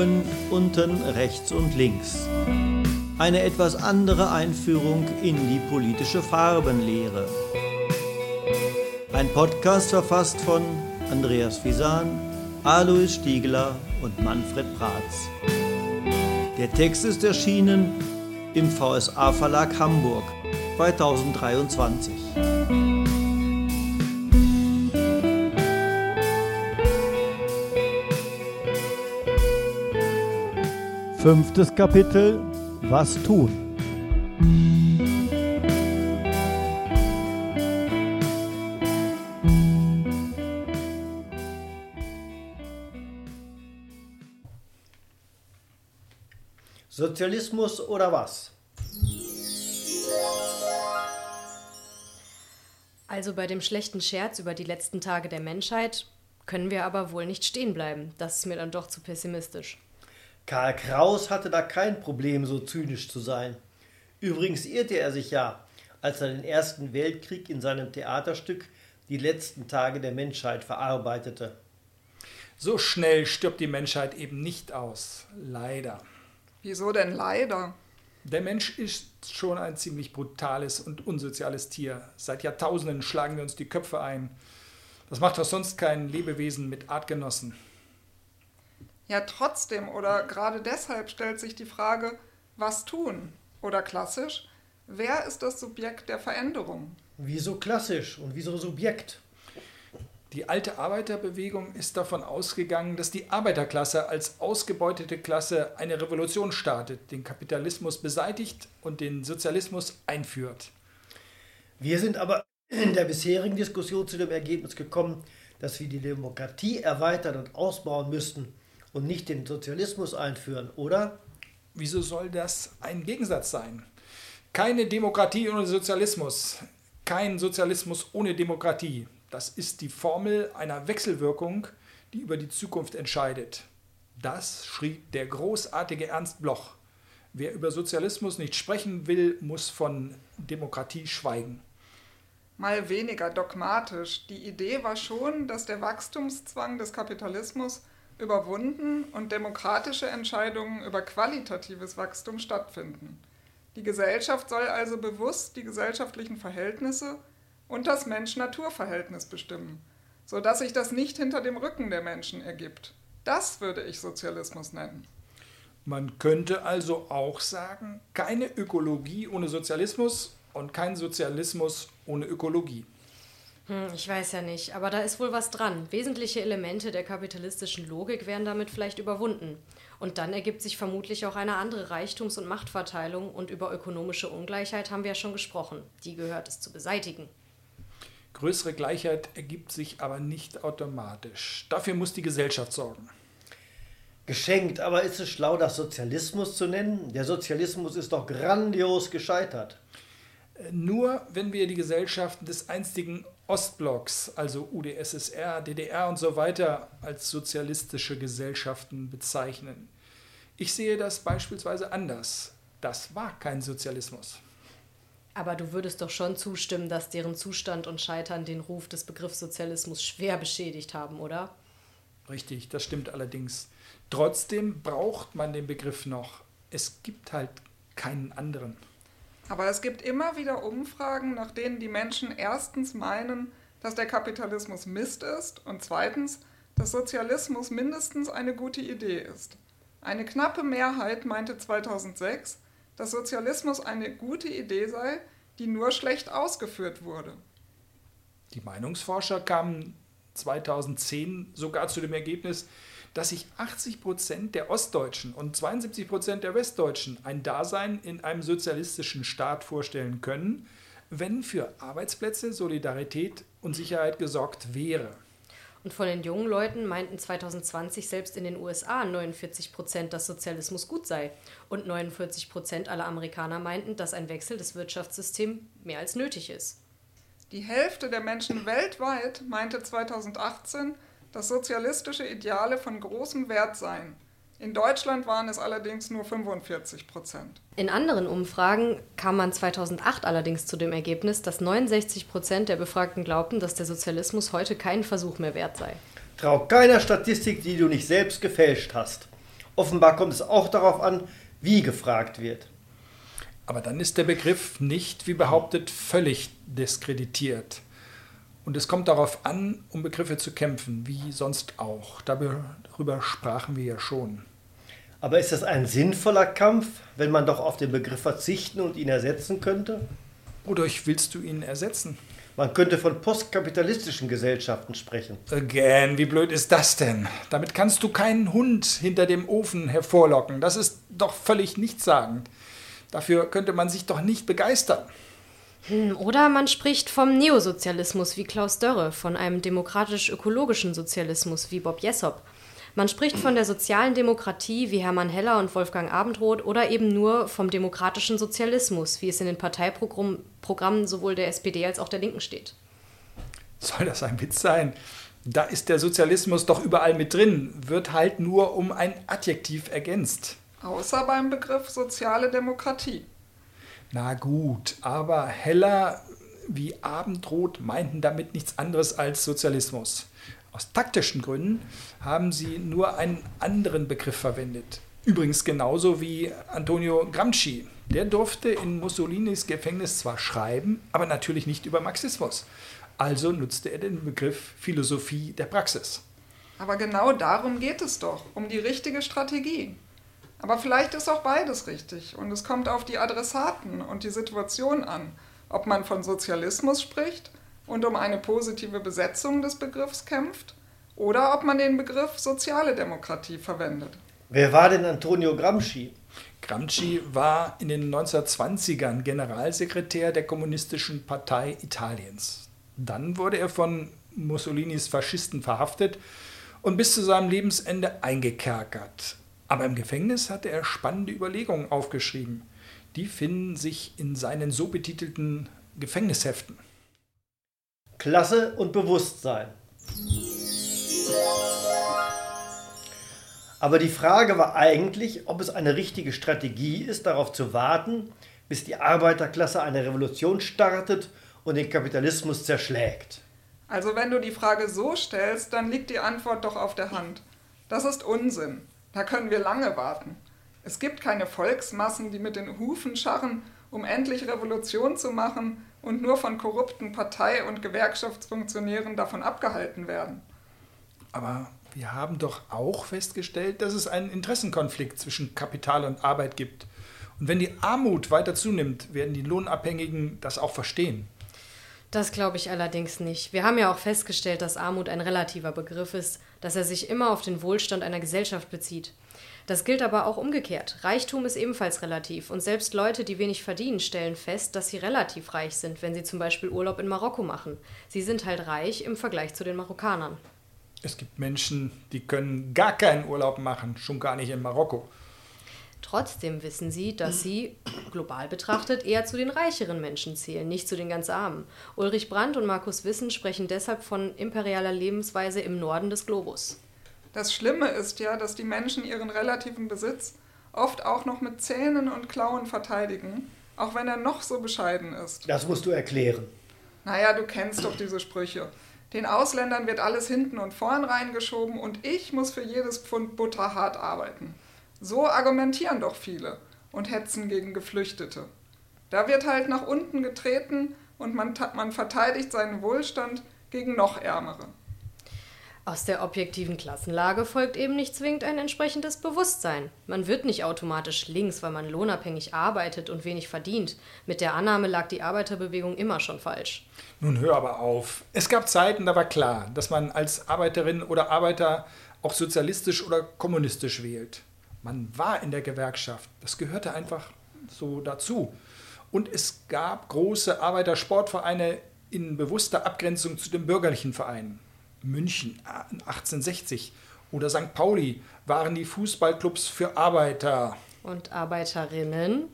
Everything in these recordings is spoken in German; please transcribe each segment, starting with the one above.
Oben, unten, rechts und links. Eine etwas andere Einführung in die politische Farbenlehre. Ein Podcast verfasst von Andreas Fisan, Alois Stiegler und Manfred Pratz. Der Text ist erschienen im VSA Verlag Hamburg 2023. Fünftes Kapitel Was tun? Sozialismus oder was? Also bei dem schlechten Scherz über die letzten Tage der Menschheit können wir aber wohl nicht stehen bleiben. Das ist mir dann doch zu pessimistisch. Karl Kraus hatte da kein Problem, so zynisch zu sein. Übrigens irrte er sich ja, als er den Ersten Weltkrieg in seinem Theaterstück Die letzten Tage der Menschheit verarbeitete. So schnell stirbt die Menschheit eben nicht aus. Leider. Wieso denn leider? Der Mensch ist schon ein ziemlich brutales und unsoziales Tier. Seit Jahrtausenden schlagen wir uns die Köpfe ein. Das macht doch sonst kein Lebewesen mit Artgenossen. Ja, trotzdem oder gerade deshalb stellt sich die Frage, was tun? Oder klassisch, wer ist das Subjekt der Veränderung? Wieso klassisch und wieso Subjekt? Die alte Arbeiterbewegung ist davon ausgegangen, dass die Arbeiterklasse als ausgebeutete Klasse eine Revolution startet, den Kapitalismus beseitigt und den Sozialismus einführt. Wir sind aber in der bisherigen Diskussion zu dem Ergebnis gekommen, dass wir die Demokratie erweitern und ausbauen müssten und nicht den Sozialismus einführen, oder? Wieso soll das ein Gegensatz sein? Keine Demokratie ohne Sozialismus, kein Sozialismus ohne Demokratie. Das ist die Formel einer Wechselwirkung, die über die Zukunft entscheidet. Das schrieb der großartige Ernst Bloch. Wer über Sozialismus nicht sprechen will, muss von Demokratie schweigen. Mal weniger dogmatisch. Die Idee war schon, dass der Wachstumszwang des Kapitalismus überwunden und demokratische Entscheidungen über qualitatives Wachstum stattfinden. Die Gesellschaft soll also bewusst die gesellschaftlichen Verhältnisse und das Mensch-Natur-Verhältnis bestimmen, sodass sich das nicht hinter dem Rücken der Menschen ergibt. Das würde ich Sozialismus nennen. Man könnte also auch sagen, keine Ökologie ohne Sozialismus und kein Sozialismus ohne Ökologie. Hm, ich weiß ja nicht, aber da ist wohl was dran. Wesentliche Elemente der kapitalistischen Logik werden damit vielleicht überwunden. Und dann ergibt sich vermutlich auch eine andere Reichtums- und Machtverteilung und über ökonomische Ungleichheit haben wir ja schon gesprochen. Die gehört es zu beseitigen. Größere Gleichheit ergibt sich aber nicht automatisch. Dafür muss die Gesellschaft sorgen. Geschenkt, aber ist es schlau, das Sozialismus zu nennen? Der Sozialismus ist doch grandios gescheitert. Nur wenn wir die Gesellschaften des einstigen Ostblocks, also UdSSR, DDR und so weiter, als sozialistische Gesellschaften bezeichnen. Ich sehe das beispielsweise anders. Das war kein Sozialismus. Aber du würdest doch schon zustimmen, dass deren Zustand und Scheitern den Ruf des Begriffs Sozialismus schwer beschädigt haben, oder? Richtig, das stimmt allerdings. Trotzdem braucht man den Begriff noch. Es gibt halt keinen anderen. Aber es gibt immer wieder Umfragen, nach denen die Menschen erstens meinen, dass der Kapitalismus Mist ist und zweitens, dass Sozialismus mindestens eine gute Idee ist. Eine knappe Mehrheit meinte 2006, dass Sozialismus eine gute Idee sei, die nur schlecht ausgeführt wurde. Die Meinungsforscher kamen 2010 sogar zu dem Ergebnis, dass sich 80 Prozent der Ostdeutschen und 72 Prozent der Westdeutschen ein Dasein in einem sozialistischen Staat vorstellen können, wenn für Arbeitsplätze, Solidarität und Sicherheit gesorgt wäre. Und von den jungen Leuten meinten 2020 selbst in den USA 49 Prozent, dass Sozialismus gut sei. Und 49 Prozent aller Amerikaner meinten, dass ein Wechsel des Wirtschaftssystems mehr als nötig ist. Die Hälfte der Menschen weltweit meinte 2018, dass sozialistische Ideale von großem Wert seien. In Deutschland waren es allerdings nur 45 Prozent. In anderen Umfragen kam man 2008 allerdings zu dem Ergebnis, dass 69 Prozent der Befragten glaubten, dass der Sozialismus heute keinen Versuch mehr wert sei. Trau keiner Statistik, die du nicht selbst gefälscht hast. Offenbar kommt es auch darauf an, wie gefragt wird. Aber dann ist der Begriff nicht, wie behauptet, völlig diskreditiert. Und es kommt darauf an, um Begriffe zu kämpfen, wie sonst auch. Darüber sprachen wir ja schon. Aber ist das ein sinnvoller Kampf, wenn man doch auf den Begriff verzichten und ihn ersetzen könnte? Wodurch willst du ihn ersetzen? Man könnte von postkapitalistischen Gesellschaften sprechen. Again, wie blöd ist das denn? Damit kannst du keinen Hund hinter dem Ofen hervorlocken. Das ist doch völlig nichtssagend. Dafür könnte man sich doch nicht begeistern. Hm, oder man spricht vom Neosozialismus wie Klaus Dörre, von einem demokratisch-ökologischen Sozialismus wie Bob Jessop. Man spricht von der sozialen Demokratie wie Hermann Heller und Wolfgang Abendroth oder eben nur vom demokratischen Sozialismus, wie es in den Parteiprogrammen sowohl der SPD als auch der Linken steht. Soll das ein Witz sein? Da ist der Sozialismus doch überall mit drin, wird halt nur um ein Adjektiv ergänzt. Außer beim Begriff soziale Demokratie. Na gut, aber Heller wie Abendrot meinten damit nichts anderes als Sozialismus. Aus taktischen Gründen haben sie nur einen anderen Begriff verwendet. Übrigens genauso wie Antonio Gramsci. Der durfte in Mussolinis Gefängnis zwar schreiben, aber natürlich nicht über Marxismus. Also nutzte er den Begriff Philosophie der Praxis. Aber genau darum geht es doch, um die richtige Strategie. Aber vielleicht ist auch beides richtig und es kommt auf die Adressaten und die Situation an, ob man von Sozialismus spricht und um eine positive Besetzung des Begriffs kämpft oder ob man den Begriff soziale Demokratie verwendet. Wer war denn Antonio Gramsci? Gramsci war in den 1920ern Generalsekretär der Kommunistischen Partei Italiens. Dann wurde er von Mussolinis Faschisten verhaftet und bis zu seinem Lebensende eingekerkert. Aber im Gefängnis hatte er spannende Überlegungen aufgeschrieben. Die finden sich in seinen so betitelten Gefängnisheften. Klasse und Bewusstsein. Aber die Frage war eigentlich, ob es eine richtige Strategie ist, darauf zu warten, bis die Arbeiterklasse eine Revolution startet und den Kapitalismus zerschlägt. Also wenn du die Frage so stellst, dann liegt die Antwort doch auf der Hand. Das ist Unsinn. Da können wir lange warten. Es gibt keine Volksmassen, die mit den Hufen scharren, um endlich Revolution zu machen und nur von korrupten Partei- und Gewerkschaftsfunktionären davon abgehalten werden. Aber wir haben doch auch festgestellt, dass es einen Interessenkonflikt zwischen Kapital und Arbeit gibt. Und wenn die Armut weiter zunimmt, werden die Lohnabhängigen das auch verstehen. Das glaube ich allerdings nicht. Wir haben ja auch festgestellt, dass Armut ein relativer Begriff ist, dass er sich immer auf den Wohlstand einer Gesellschaft bezieht. Das gilt aber auch umgekehrt. Reichtum ist ebenfalls relativ und selbst Leute, die wenig verdienen, stellen fest, dass sie relativ reich sind, wenn sie zum Beispiel Urlaub in Marokko machen. Sie sind halt reich im Vergleich zu den Marokkanern. Es gibt Menschen, die können gar keinen Urlaub machen, schon gar nicht in Marokko. Trotzdem wissen sie, dass sie, global betrachtet, eher zu den reicheren Menschen zählen, nicht zu den ganz Armen. Ulrich Brandt und Markus Wissen sprechen deshalb von imperialer Lebensweise im Norden des Globus. Das Schlimme ist ja, dass die Menschen ihren relativen Besitz oft auch noch mit Zähnen und Klauen verteidigen, auch wenn er noch so bescheiden ist. Das musst du erklären. Naja, du kennst doch diese Sprüche. Den Ausländern wird alles hinten und vorn reingeschoben und ich muss für jedes Pfund Butter hart arbeiten. So argumentieren doch viele und hetzen gegen Geflüchtete. Da wird halt nach unten getreten und man, man verteidigt seinen Wohlstand gegen noch Ärmere. Aus der objektiven Klassenlage folgt eben nicht zwingend ein entsprechendes Bewusstsein. Man wird nicht automatisch links, weil man lohnabhängig arbeitet und wenig verdient. Mit der Annahme lag die Arbeiterbewegung immer schon falsch. Nun hör aber auf. Es gab Zeiten, da war klar, dass man als Arbeiterin oder Arbeiter auch sozialistisch oder kommunistisch wählt. Man war in der Gewerkschaft. Das gehörte einfach so dazu. Und es gab große Arbeitersportvereine in bewusster Abgrenzung zu den bürgerlichen Vereinen. München 1860 oder St. Pauli waren die Fußballclubs für Arbeiter. Und Arbeiterinnen?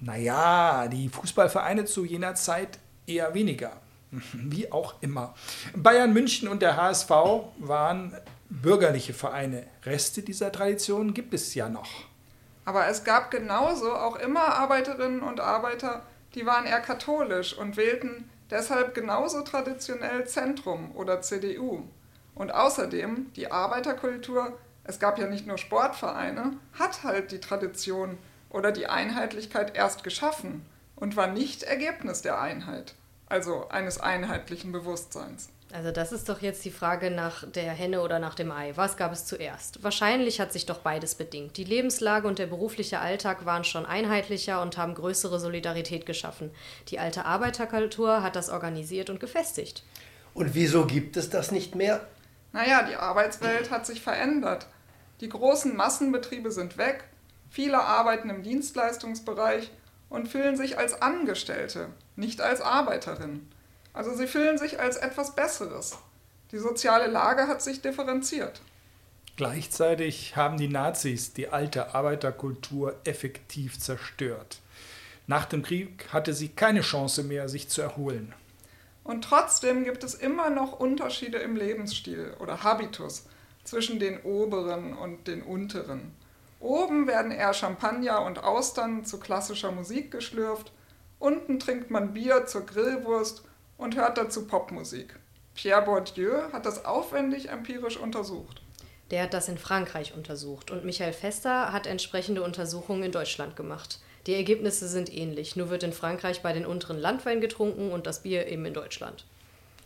Naja, die Fußballvereine zu jener Zeit eher weniger. Wie auch immer. Bayern München und der HSV waren bürgerliche Vereine. Reste dieser Tradition gibt es ja noch. Aber es gab genauso auch immer Arbeiterinnen und Arbeiter, die waren eher katholisch und wählten deshalb genauso traditionell Zentrum oder CDU. Und außerdem, die Arbeiterkultur es gab ja nicht nur Sportvereine, hat halt die Tradition oder die Einheitlichkeit erst geschaffen und war nicht Ergebnis der Einheit, also eines einheitlichen Bewusstseins. Also das ist doch jetzt die Frage nach der Henne oder nach dem Ei. Was gab es zuerst? Wahrscheinlich hat sich doch beides bedingt. Die Lebenslage und der berufliche Alltag waren schon einheitlicher und haben größere Solidarität geschaffen. Die alte Arbeiterkultur hat das organisiert und gefestigt. Und wieso gibt es das nicht mehr? Naja, die Arbeitswelt hat sich verändert. Die großen Massenbetriebe sind weg, viele arbeiten im Dienstleistungsbereich und fühlen sich als Angestellte, nicht als Arbeiterinnen. Also sie fühlen sich als etwas Besseres. Die soziale Lage hat sich differenziert. Gleichzeitig haben die Nazis die alte Arbeiterkultur effektiv zerstört. Nach dem Krieg hatte sie keine Chance mehr, sich zu erholen. Und trotzdem gibt es immer noch Unterschiede im Lebensstil oder Habitus zwischen den oberen und den unteren. Oben werden eher Champagner und Austern zu klassischer Musik geschlürft, unten trinkt man Bier zur Grillwurst und hört dazu Popmusik. Pierre Bourdieu hat das aufwendig empirisch untersucht. Der hat das in Frankreich untersucht und Michael Fester hat entsprechende Untersuchungen in Deutschland gemacht. Die Ergebnisse sind ähnlich, nur wird in Frankreich bei den unteren Landwein getrunken und das Bier eben in Deutschland.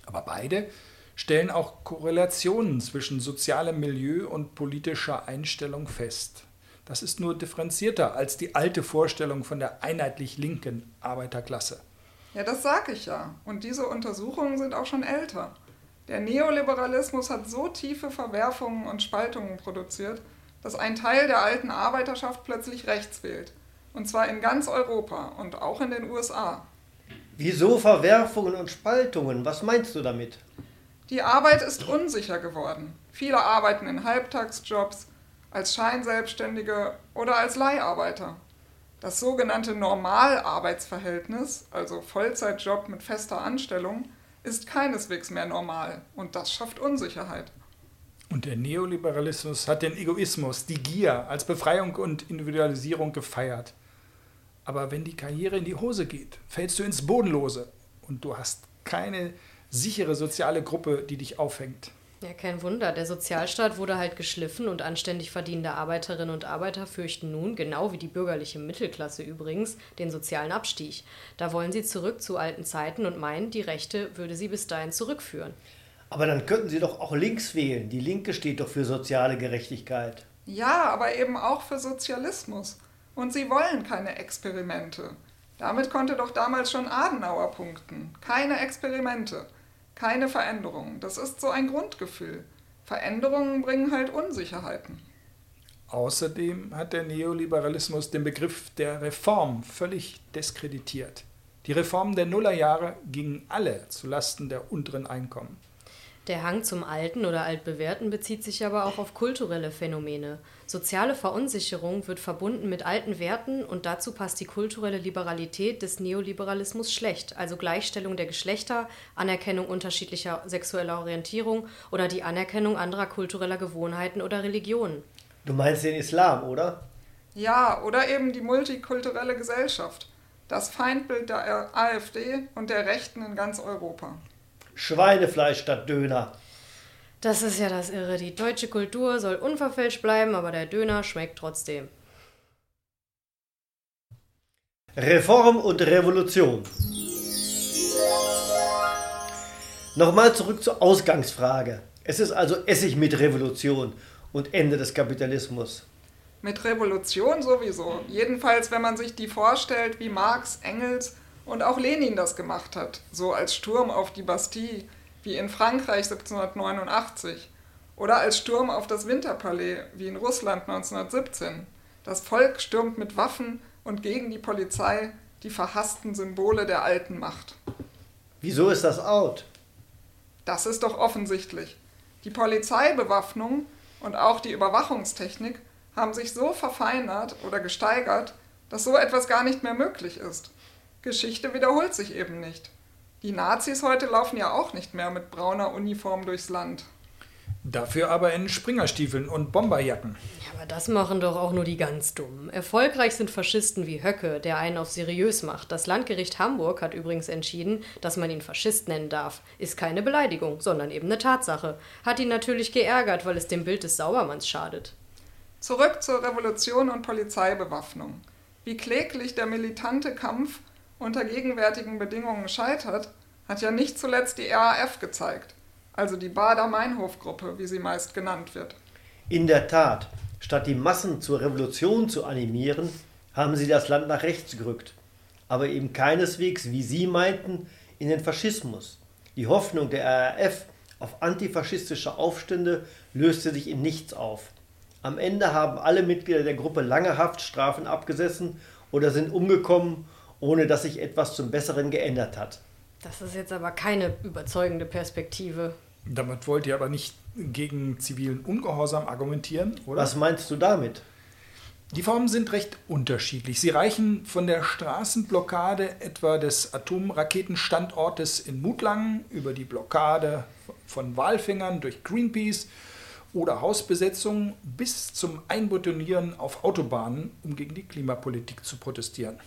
Aber beide stellen auch Korrelationen zwischen sozialem Milieu und politischer Einstellung fest. Das ist nur differenzierter als die alte Vorstellung von der einheitlich linken Arbeiterklasse. Ja, das sage ich ja. Und diese Untersuchungen sind auch schon älter. Der Neoliberalismus hat so tiefe Verwerfungen und Spaltungen produziert, dass ein Teil der alten Arbeiterschaft plötzlich rechts wählt. Und zwar in ganz Europa und auch in den USA. Wieso Verwerfungen und Spaltungen? Was meinst du damit? Die Arbeit ist unsicher geworden. Viele arbeiten in Halbtagsjobs, als Scheinselbstständige oder als Leiharbeiter. Das sogenannte Normalarbeitsverhältnis, also Vollzeitjob mit fester Anstellung, ist keineswegs mehr normal und das schafft Unsicherheit. Und der Neoliberalismus hat den Egoismus, die Gier als Befreiung und Individualisierung gefeiert. Aber wenn die Karriere in die Hose geht, fällst du ins Bodenlose und du hast keine sichere soziale Gruppe, die dich aufhängt. Ja, kein Wunder. Der Sozialstaat wurde halt geschliffen und anständig verdienende Arbeiterinnen und Arbeiter fürchten nun, genau wie die bürgerliche Mittelklasse übrigens, den sozialen Abstieg. Da wollen sie zurück zu alten Zeiten und meinen, die Rechte würde sie bis dahin zurückführen. Aber dann könnten sie doch auch links wählen. Die Linke steht doch für soziale Gerechtigkeit. Ja, aber eben auch für Sozialismus. Und sie wollen keine Experimente. Damit konnte doch damals schon Adenauer punkten. Keine Experimente. Keine Veränderungen. Das ist so ein Grundgefühl. Veränderungen bringen halt Unsicherheiten. Außerdem hat der Neoliberalismus den Begriff der Reform völlig diskreditiert. Die Reformen der Nullerjahre gingen alle zulasten der unteren Einkommen. Der Hang zum Alten oder Altbewährten bezieht sich aber auch auf kulturelle Phänomene. Soziale Verunsicherung wird verbunden mit alten Werten und dazu passt die kulturelle Liberalität des Neoliberalismus schlecht, also Gleichstellung der Geschlechter, Anerkennung unterschiedlicher sexueller Orientierung oder die Anerkennung anderer kultureller Gewohnheiten oder Religionen. Du meinst den Islam, oder? Ja, oder eben die multikulturelle Gesellschaft. Das Feindbild der AfD und der Rechten in ganz Europa. Schweinefleisch statt Döner. Das ist ja das Irre. Die deutsche Kultur soll unverfälscht bleiben, aber der Döner schmeckt trotzdem. Reform und Revolution. Nochmal zurück zur Ausgangsfrage. Es ist also Essig mit Revolution und Ende des Kapitalismus. Mit Revolution sowieso. Jedenfalls, wenn man sich die vorstellt, wie Marx, Engels und auch Lenin das gemacht hat, so als Sturm auf die Bastille, wie in Frankreich 1789, oder als Sturm auf das Winterpalais, wie in Russland 1917. Das Volk stürmt mit Waffen und gegen die Polizei die verhassten Symbole der alten Macht. Wieso ist das out? Das ist doch offensichtlich. Die Polizeibewaffnung und auch die Überwachungstechnik haben sich so verfeinert oder gesteigert, dass so etwas gar nicht mehr möglich ist. Geschichte wiederholt sich eben nicht. Die Nazis heute laufen ja auch nicht mehr mit brauner Uniform durchs Land. Dafür aber in Springerstiefeln und Bomberjacken. Ja, aber das machen doch auch nur die ganz Dummen. Erfolgreich sind Faschisten wie Höcke, der einen auf seriös macht. Das Landgericht Hamburg hat übrigens entschieden, dass man ihn Faschist nennen darf. Ist keine Beleidigung, sondern eben eine Tatsache. Hat ihn natürlich geärgert, weil es dem Bild des Saubermanns schadet. Zurück zur Revolution und Polizeibewaffnung. Wie kläglich der militante Kampf unter gegenwärtigen Bedingungen scheitert, hat ja nicht zuletzt die RAF gezeigt also die Bader-Meinhof-Gruppe, wie sie meist genannt wird. In der Tat, statt die Massen zur Revolution zu animieren, haben sie das Land nach rechts gerückt. Aber eben keineswegs, wie Sie meinten, in den Faschismus. Die Hoffnung der RAF auf antifaschistische Aufstände löste sich in nichts auf. Am Ende haben alle Mitglieder der Gruppe lange Haftstrafen abgesessen oder sind umgekommen, ohne dass sich etwas zum Besseren geändert hat. Das ist jetzt aber keine überzeugende Perspektive. Damit wollt ihr aber nicht gegen zivilen Ungehorsam argumentieren, oder? Was meinst du damit? Die Formen sind recht unterschiedlich. Sie reichen von der Straßenblockade etwa des Atomraketenstandortes in Mutlangen über die Blockade von Walfängern durch Greenpeace oder Hausbesetzungen bis zum Einbetonieren auf Autobahnen, um gegen die Klimapolitik zu protestieren.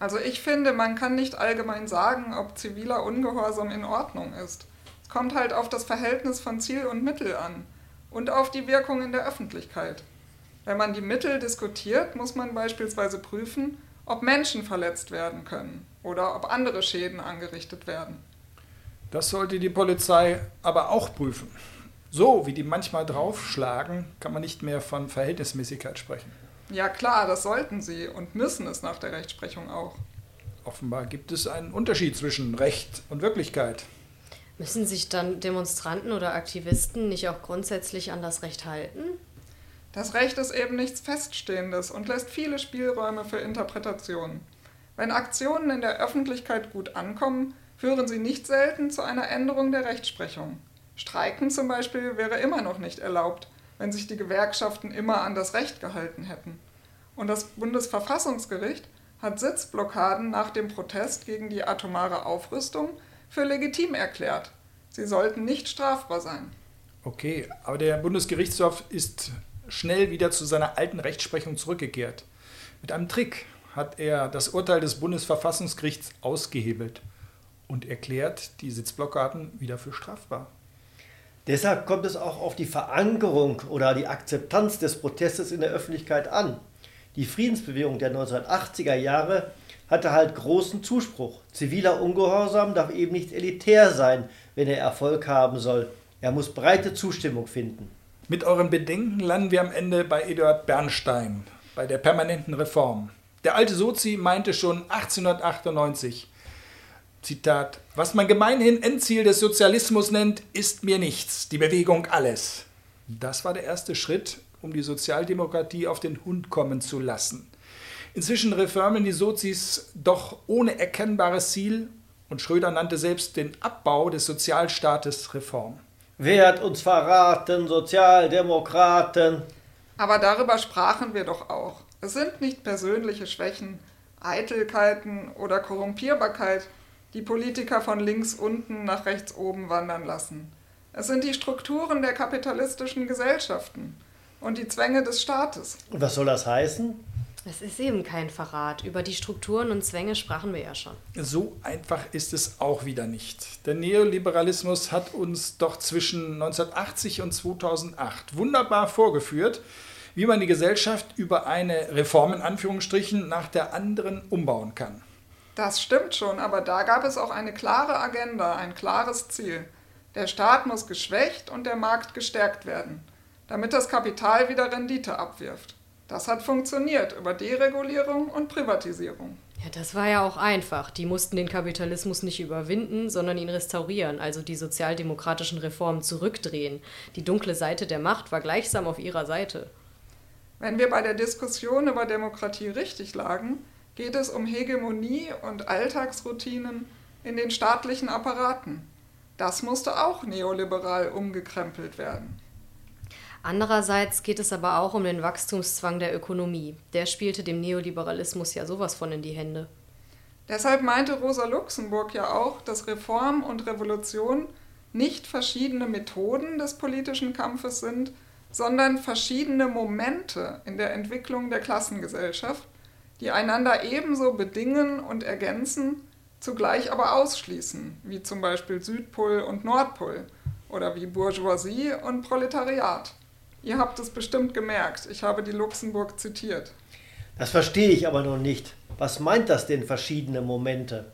Also ich finde, man kann nicht allgemein sagen, ob ziviler Ungehorsam in Ordnung ist kommt halt auf das Verhältnis von Ziel und Mittel an und auf die Wirkung in der Öffentlichkeit. Wenn man die Mittel diskutiert, muss man beispielsweise prüfen, ob Menschen verletzt werden können oder ob andere Schäden angerichtet werden. Das sollte die Polizei aber auch prüfen. So wie die manchmal draufschlagen, kann man nicht mehr von Verhältnismäßigkeit sprechen. Ja klar, das sollten sie und müssen es nach der Rechtsprechung auch. Offenbar gibt es einen Unterschied zwischen Recht und Wirklichkeit. Müssen sich dann Demonstranten oder Aktivisten nicht auch grundsätzlich an das Recht halten? Das Recht ist eben nichts Feststehendes und lässt viele Spielräume für Interpretationen. Wenn Aktionen in der Öffentlichkeit gut ankommen, führen sie nicht selten zu einer Änderung der Rechtsprechung. Streiken zum Beispiel wäre immer noch nicht erlaubt, wenn sich die Gewerkschaften immer an das Recht gehalten hätten. Und das Bundesverfassungsgericht hat Sitzblockaden nach dem Protest gegen die atomare Aufrüstung für legitim erklärt. Sie sollten nicht strafbar sein. Okay, aber der Bundesgerichtshof ist schnell wieder zu seiner alten Rechtsprechung zurückgekehrt. Mit einem Trick hat er das Urteil des Bundesverfassungsgerichts ausgehebelt und erklärt die Sitzblockaden wieder für strafbar. Deshalb kommt es auch auf die Verankerung oder die Akzeptanz des Protestes in der Öffentlichkeit an. Die Friedensbewegung der 1980er Jahre hatte halt großen Zuspruch. Ziviler Ungehorsam darf eben nicht elitär sein, wenn er Erfolg haben soll. Er muss breite Zustimmung finden. Mit euren Bedenken landen wir am Ende bei Eduard Bernstein, bei der permanenten Reform. Der alte Sozi meinte schon 1898, Zitat, was man gemeinhin Endziel des Sozialismus nennt, ist mir nichts, die Bewegung alles. Das war der erste Schritt, um die Sozialdemokratie auf den Hund kommen zu lassen. Inzwischen reformen die Sozis doch ohne erkennbares Ziel und Schröder nannte selbst den Abbau des Sozialstaates Reform. Wer hat uns verraten, Sozialdemokraten? Aber darüber sprachen wir doch auch. Es sind nicht persönliche Schwächen, Eitelkeiten oder Korrumpierbarkeit, die Politiker von links unten nach rechts oben wandern lassen. Es sind die Strukturen der kapitalistischen Gesellschaften und die Zwänge des Staates. Und was soll das heißen? Es ist eben kein Verrat. Über die Strukturen und Zwänge sprachen wir ja schon. So einfach ist es auch wieder nicht. Der Neoliberalismus hat uns doch zwischen 1980 und 2008 wunderbar vorgeführt, wie man die Gesellschaft über eine Reform in Anführungsstrichen nach der anderen umbauen kann. Das stimmt schon, aber da gab es auch eine klare Agenda, ein klares Ziel. Der Staat muss geschwächt und der Markt gestärkt werden, damit das Kapital wieder Rendite abwirft. Das hat funktioniert über Deregulierung und Privatisierung. Ja, das war ja auch einfach. Die mussten den Kapitalismus nicht überwinden, sondern ihn restaurieren, also die sozialdemokratischen Reformen zurückdrehen. Die dunkle Seite der Macht war gleichsam auf ihrer Seite. Wenn wir bei der Diskussion über Demokratie richtig lagen, geht es um Hegemonie und Alltagsroutinen in den staatlichen Apparaten. Das musste auch neoliberal umgekrempelt werden. Andererseits geht es aber auch um den Wachstumszwang der Ökonomie. Der spielte dem Neoliberalismus ja sowas von in die Hände. Deshalb meinte Rosa Luxemburg ja auch, dass Reform und Revolution nicht verschiedene Methoden des politischen Kampfes sind, sondern verschiedene Momente in der Entwicklung der Klassengesellschaft, die einander ebenso bedingen und ergänzen, zugleich aber ausschließen, wie zum Beispiel Südpol und Nordpol oder wie Bourgeoisie und Proletariat. Ihr habt es bestimmt gemerkt, ich habe die Luxemburg zitiert. Das verstehe ich aber noch nicht. Was meint das denn verschiedene Momente?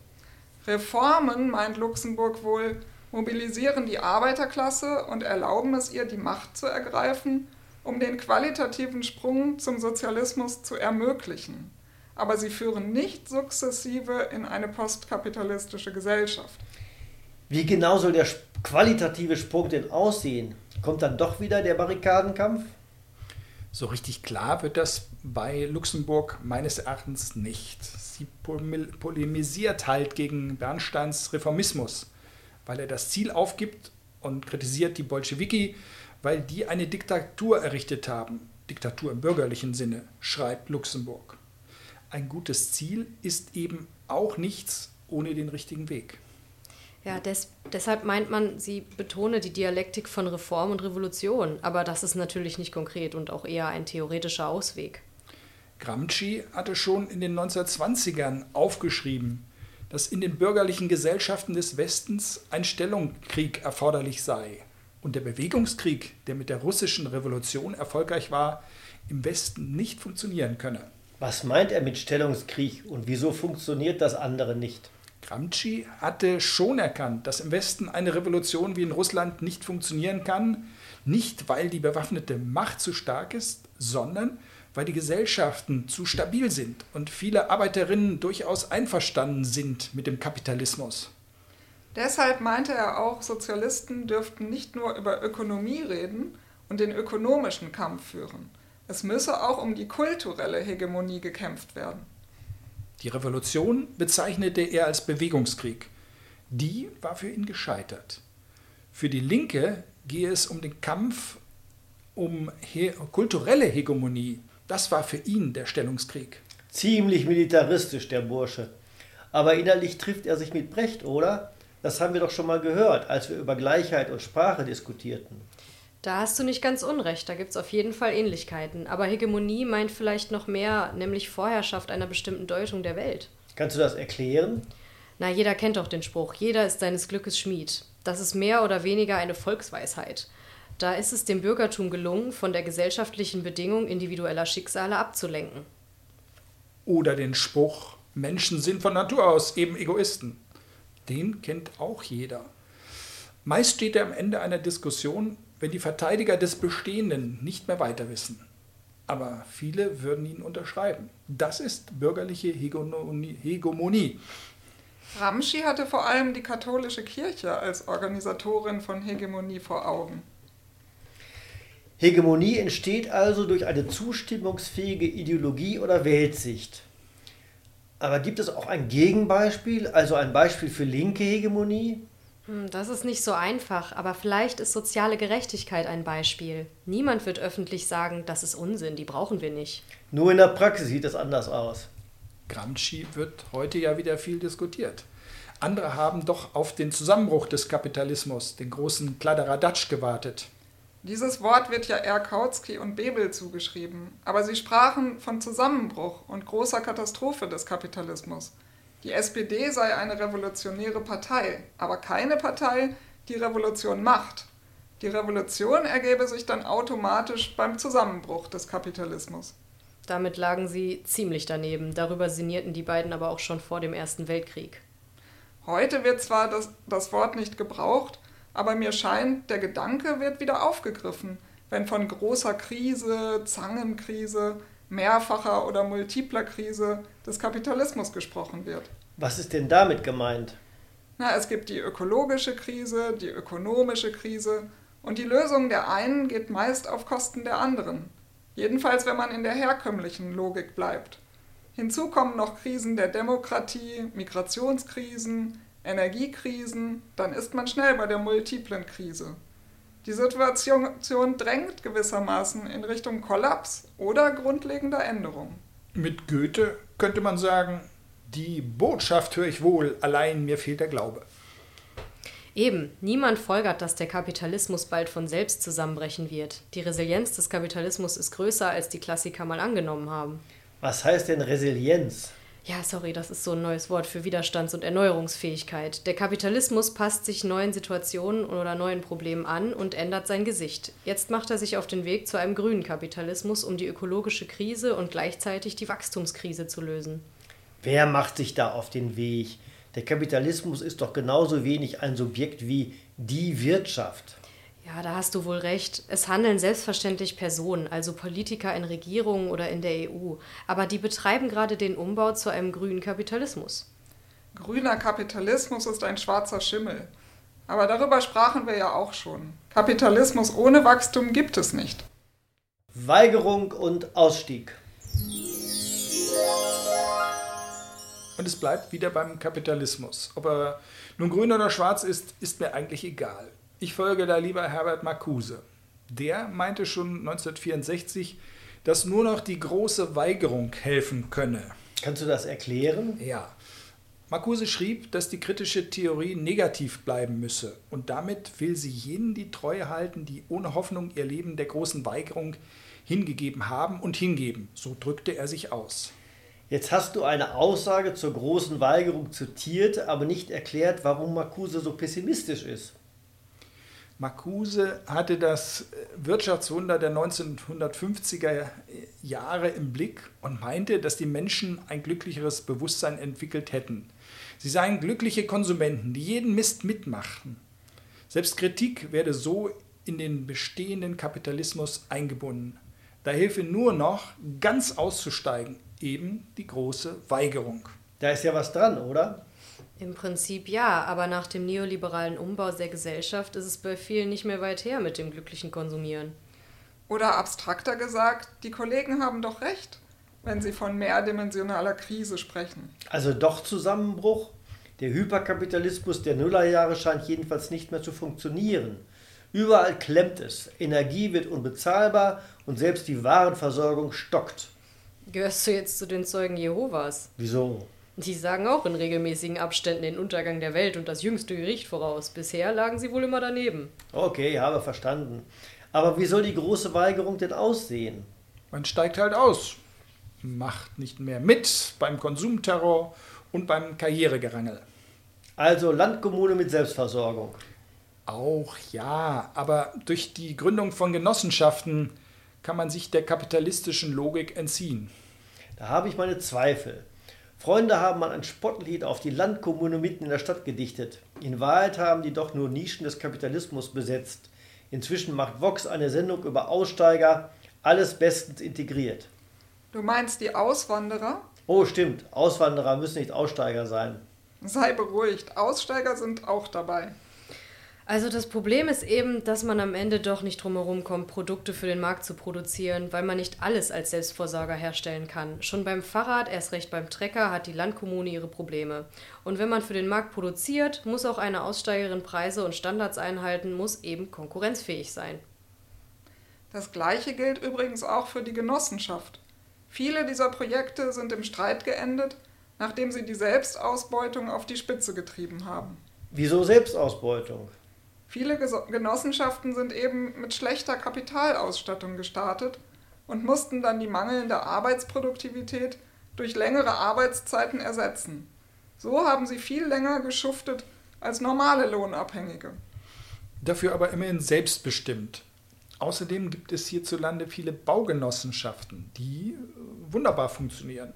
Reformen, meint Luxemburg wohl, mobilisieren die Arbeiterklasse und erlauben es ihr, die Macht zu ergreifen, um den qualitativen Sprung zum Sozialismus zu ermöglichen. Aber sie führen nicht sukzessive in eine postkapitalistische Gesellschaft. Wie genau soll der qualitative Sprung denn aussehen? Kommt dann doch wieder der Barrikadenkampf? So richtig klar wird das bei Luxemburg meines Erachtens nicht. Sie polemisiert halt gegen Bernsteins Reformismus weil er das Ziel aufgibt und kritisiert die Bolschewiki, weil die eine Diktatur errichtet haben. Diktatur im bürgerlichen Sinne, schreibt Luxemburg. Ein gutes Ziel ist eben auch nichts ohne den richtigen Weg. Ja, des, deshalb meint man, sie betone die Dialektik von Reform und Revolution, aber das ist natürlich nicht konkret und auch eher ein theoretischer Ausweg. Gramsci hatte schon in den 1920ern aufgeschrieben, dass in den bürgerlichen Gesellschaften des Westens ein Stellungskrieg erforderlich sei und der Bewegungskrieg, der mit der russischen Revolution erfolgreich war, im Westen nicht funktionieren könne. Was meint er mit Stellungskrieg und wieso funktioniert das andere nicht? Gramsci hatte schon erkannt, dass im Westen eine Revolution wie in Russland nicht funktionieren kann, nicht weil die bewaffnete Macht zu stark ist, sondern weil die Gesellschaften zu stabil sind und viele Arbeiterinnen durchaus einverstanden sind mit dem Kapitalismus. Deshalb meinte er auch, Sozialisten dürften nicht nur über Ökonomie reden und den ökonomischen Kampf führen. Es müsse auch um die kulturelle Hegemonie gekämpft werden. Die Revolution bezeichnete er als Bewegungskrieg. Die war für ihn gescheitert. Für die Linke gehe es um den Kampf um he kulturelle Hegemonie das war für ihn der Stellungskrieg. Ziemlich militaristisch, der Bursche. Aber innerlich trifft er sich mit Brecht, oder? Das haben wir doch schon mal gehört, als wir über Gleichheit und Sprache diskutierten. Da hast du nicht ganz unrecht, da gibt es auf jeden Fall Ähnlichkeiten. Aber Hegemonie meint vielleicht noch mehr, nämlich Vorherrschaft einer bestimmten Deutung der Welt. Kannst du das erklären? Na, jeder kennt doch den Spruch, jeder ist seines Glückes Schmied. Das ist mehr oder weniger eine Volksweisheit. Da ist es dem Bürgertum gelungen, von der gesellschaftlichen Bedingung individueller Schicksale abzulenken. Oder den Spruch, Menschen sind von Natur aus eben Egoisten. Den kennt auch jeder. Meist steht er am Ende einer Diskussion, wenn die Verteidiger des Bestehenden nicht mehr weiter wissen. Aber viele würden ihn unterschreiben. Das ist bürgerliche Hegemonie. Ramschi hatte vor allem die katholische Kirche als Organisatorin von Hegemonie vor Augen. Hegemonie entsteht also durch eine zustimmungsfähige Ideologie oder Weltsicht. Aber gibt es auch ein Gegenbeispiel, also ein Beispiel für linke Hegemonie? Hm, das ist nicht so einfach, aber vielleicht ist soziale Gerechtigkeit ein Beispiel. Niemand wird öffentlich sagen, das ist Unsinn, die brauchen wir nicht. Nur in der Praxis sieht es anders aus. Gramsci wird heute ja wieder viel diskutiert. Andere haben doch auf den Zusammenbruch des Kapitalismus, den großen Kladderadatsch, gewartet. Dieses Wort wird ja eher Kautsky und Bebel zugeschrieben, aber sie sprachen von Zusammenbruch und großer Katastrophe des Kapitalismus. Die SPD sei eine revolutionäre Partei, aber keine Partei, die Revolution macht. Die Revolution ergebe sich dann automatisch beim Zusammenbruch des Kapitalismus. Damit lagen sie ziemlich daneben. Darüber sinnierten die beiden aber auch schon vor dem Ersten Weltkrieg. Heute wird zwar das, das Wort nicht gebraucht, aber mir scheint, der Gedanke wird wieder aufgegriffen, wenn von großer Krise, Zangenkrise, mehrfacher oder multipler Krise des Kapitalismus gesprochen wird. Was ist denn damit gemeint? Na, es gibt die ökologische Krise, die ökonomische Krise und die Lösung der einen geht meist auf Kosten der anderen. Jedenfalls, wenn man in der herkömmlichen Logik bleibt. Hinzu kommen noch Krisen der Demokratie, Migrationskrisen, Energiekrisen, dann ist man schnell bei der multiplen Krise. Die Situation drängt gewissermaßen in Richtung Kollaps oder grundlegender Änderung. Mit Goethe könnte man sagen, die Botschaft höre ich wohl, allein mir fehlt der Glaube. Eben, niemand folgert, dass der Kapitalismus bald von selbst zusammenbrechen wird. Die Resilienz des Kapitalismus ist größer, als die Klassiker mal angenommen haben. Was heißt denn Resilienz? Ja, sorry, das ist so ein neues Wort für Widerstands- und Erneuerungsfähigkeit. Der Kapitalismus passt sich neuen Situationen oder neuen Problemen an und ändert sein Gesicht. Jetzt macht er sich auf den Weg zu einem grünen Kapitalismus, um die ökologische Krise und gleichzeitig die Wachstumskrise zu lösen. Wer macht sich da auf den Weg? Der Kapitalismus ist doch genauso wenig ein Subjekt wie die Wirtschaft. Ja, da hast du wohl recht. Es handeln selbstverständlich Personen, also Politiker in Regierungen oder in der EU. Aber die betreiben gerade den Umbau zu einem grünen Kapitalismus. Grüner Kapitalismus ist ein schwarzer Schimmel. Aber darüber sprachen wir ja auch schon. Kapitalismus ohne Wachstum gibt es nicht. Weigerung und Ausstieg. Und es bleibt wieder beim Kapitalismus. Ob er nun grün oder schwarz ist, ist mir eigentlich egal. Ich folge da lieber Herbert Marcuse. Der meinte schon 1964, dass nur noch die große Weigerung helfen könne. Kannst du das erklären? Ja. Marcuse schrieb, dass die kritische Theorie negativ bleiben müsse und damit will sie jenen die Treue halten, die ohne Hoffnung ihr Leben der großen Weigerung hingegeben haben und hingeben. So drückte er sich aus. Jetzt hast du eine Aussage zur großen Weigerung zitiert, aber nicht erklärt, warum Marcuse so pessimistisch ist. Marcuse hatte das Wirtschaftswunder der 1950er Jahre im Blick und meinte, dass die Menschen ein glücklicheres Bewusstsein entwickelt hätten. Sie seien glückliche Konsumenten, die jeden Mist mitmachten. Selbst Kritik werde so in den bestehenden Kapitalismus eingebunden. Da helfe nur noch, ganz auszusteigen, eben die große Weigerung. Da ist ja was dran, oder? Im Prinzip ja, aber nach dem neoliberalen Umbau der Gesellschaft ist es bei vielen nicht mehr weit her mit dem glücklichen Konsumieren. Oder abstrakter gesagt, die Kollegen haben doch recht, wenn sie von mehrdimensionaler Krise sprechen. Also doch Zusammenbruch? Der Hyperkapitalismus der Nullerjahre scheint jedenfalls nicht mehr zu funktionieren. Überall klemmt es, Energie wird unbezahlbar und selbst die Warenversorgung stockt. Gehörst du jetzt zu den Zeugen Jehovas? Wieso? Die sagen auch in regelmäßigen Abständen den Untergang der Welt und das jüngste Gericht voraus. Bisher lagen sie wohl immer daneben. Okay, habe verstanden. Aber wie soll die große Weigerung denn aussehen? Man steigt halt aus, macht nicht mehr mit beim Konsumterror und beim Karrieregerangel. Also Landkommune mit Selbstversorgung. Auch ja, aber durch die Gründung von Genossenschaften kann man sich der kapitalistischen Logik entziehen. Da habe ich meine Zweifel. Freunde haben mal ein Spottlied auf die Landkommune mitten in der Stadt gedichtet. In Wahrheit haben die doch nur Nischen des Kapitalismus besetzt. Inzwischen macht Vox eine Sendung über Aussteiger, alles bestens integriert. Du meinst die Auswanderer? Oh, stimmt. Auswanderer müssen nicht Aussteiger sein. Sei beruhigt, Aussteiger sind auch dabei. Also das Problem ist eben, dass man am Ende doch nicht drumherum kommt, Produkte für den Markt zu produzieren, weil man nicht alles als Selbstversorger herstellen kann. Schon beim Fahrrad, erst recht beim Trecker, hat die Landkommune ihre Probleme. Und wenn man für den Markt produziert, muss auch eine Aussteigerin Preise und Standards einhalten, muss eben konkurrenzfähig sein. Das gleiche gilt übrigens auch für die Genossenschaft. Viele dieser Projekte sind im Streit geendet, nachdem sie die Selbstausbeutung auf die Spitze getrieben haben. Wieso Selbstausbeutung? Viele Genossenschaften sind eben mit schlechter Kapitalausstattung gestartet und mussten dann die mangelnde Arbeitsproduktivität durch längere Arbeitszeiten ersetzen. So haben sie viel länger geschuftet als normale Lohnabhängige. Dafür aber immerhin selbstbestimmt. Außerdem gibt es hierzulande viele Baugenossenschaften, die wunderbar funktionieren.